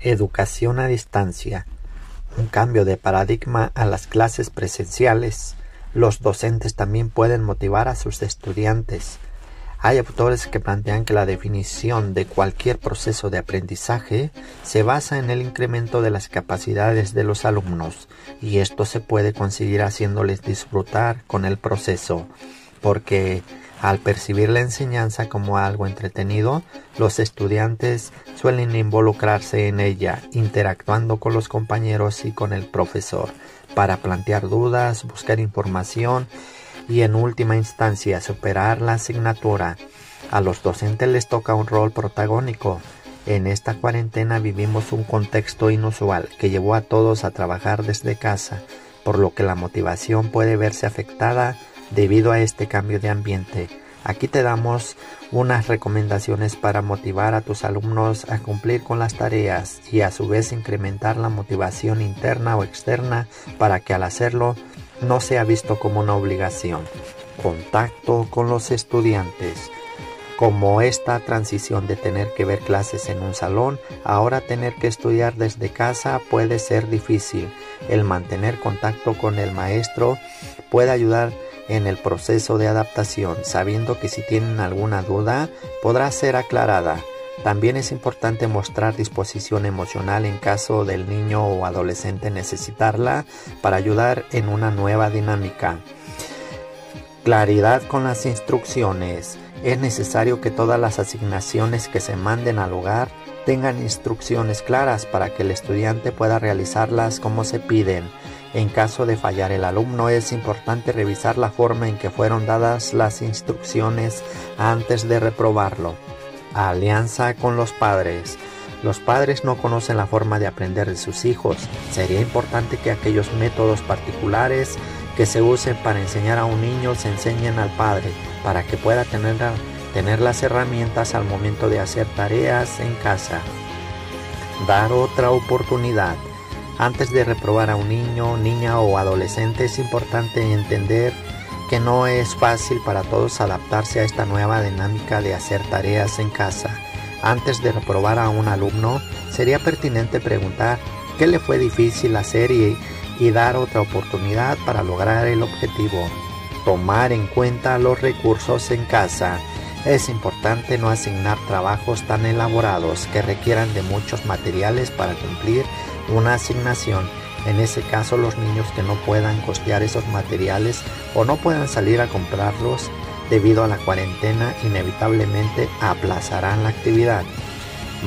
Educación a distancia. Un cambio de paradigma a las clases presenciales. Los docentes también pueden motivar a sus estudiantes. Hay autores que plantean que la definición de cualquier proceso de aprendizaje se basa en el incremento de las capacidades de los alumnos y esto se puede conseguir haciéndoles disfrutar con el proceso, porque al percibir la enseñanza como algo entretenido, los estudiantes suelen involucrarse en ella, interactuando con los compañeros y con el profesor, para plantear dudas, buscar información y en última instancia superar la asignatura. A los docentes les toca un rol protagónico. En esta cuarentena vivimos un contexto inusual que llevó a todos a trabajar desde casa, por lo que la motivación puede verse afectada debido a este cambio de ambiente. Aquí te damos unas recomendaciones para motivar a tus alumnos a cumplir con las tareas y a su vez incrementar la motivación interna o externa para que al hacerlo no sea visto como una obligación. Contacto con los estudiantes. Como esta transición de tener que ver clases en un salón, ahora tener que estudiar desde casa puede ser difícil. El mantener contacto con el maestro puede ayudar en el proceso de adaptación, sabiendo que si tienen alguna duda podrá ser aclarada. También es importante mostrar disposición emocional en caso del niño o adolescente necesitarla para ayudar en una nueva dinámica. Claridad con las instrucciones. Es necesario que todas las asignaciones que se manden al hogar tengan instrucciones claras para que el estudiante pueda realizarlas como se piden. En caso de fallar el alumno es importante revisar la forma en que fueron dadas las instrucciones antes de reprobarlo. Alianza con los padres. Los padres no conocen la forma de aprender de sus hijos. Sería importante que aquellos métodos particulares que se usen para enseñar a un niño se enseñen al padre, para que pueda tener, las herramientas al momento de hacer tareas en casa. Dar otra oportunidad. Antes de reprobar a un niño, niña o adolescente es importante entender que no es fácil para todos adaptarse a esta nueva dinámica de hacer tareas en casa. Antes de reprobar a un alumno, sería pertinente preguntar qué le fue difícil hacer y, dar otra oportunidad para lograr el objetivo. Tomar en cuenta los recursos en casa. Es importante no asignar trabajos tan elaborados que requieran de muchos materiales para cumplir una asignación. En ese caso, los niños que no puedan costear esos materiales o no puedan salir a comprarlos debido a la cuarentena, inevitablemente aplazarán la actividad.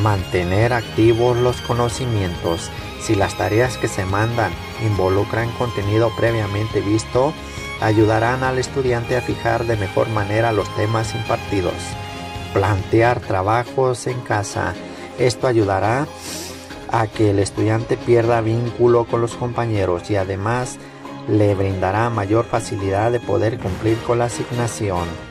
Mantener activos los conocimientos. Si las tareas que se mandan involucran contenido previamente visto, ayudarán al estudiante a fijar de mejor manera los temas impartidos. Plantear trabajos en casa. Esto ayudará a que el estudiante pierda vínculo con los compañeros y además le brindará mayor facilidad de poder cumplir con la asignación.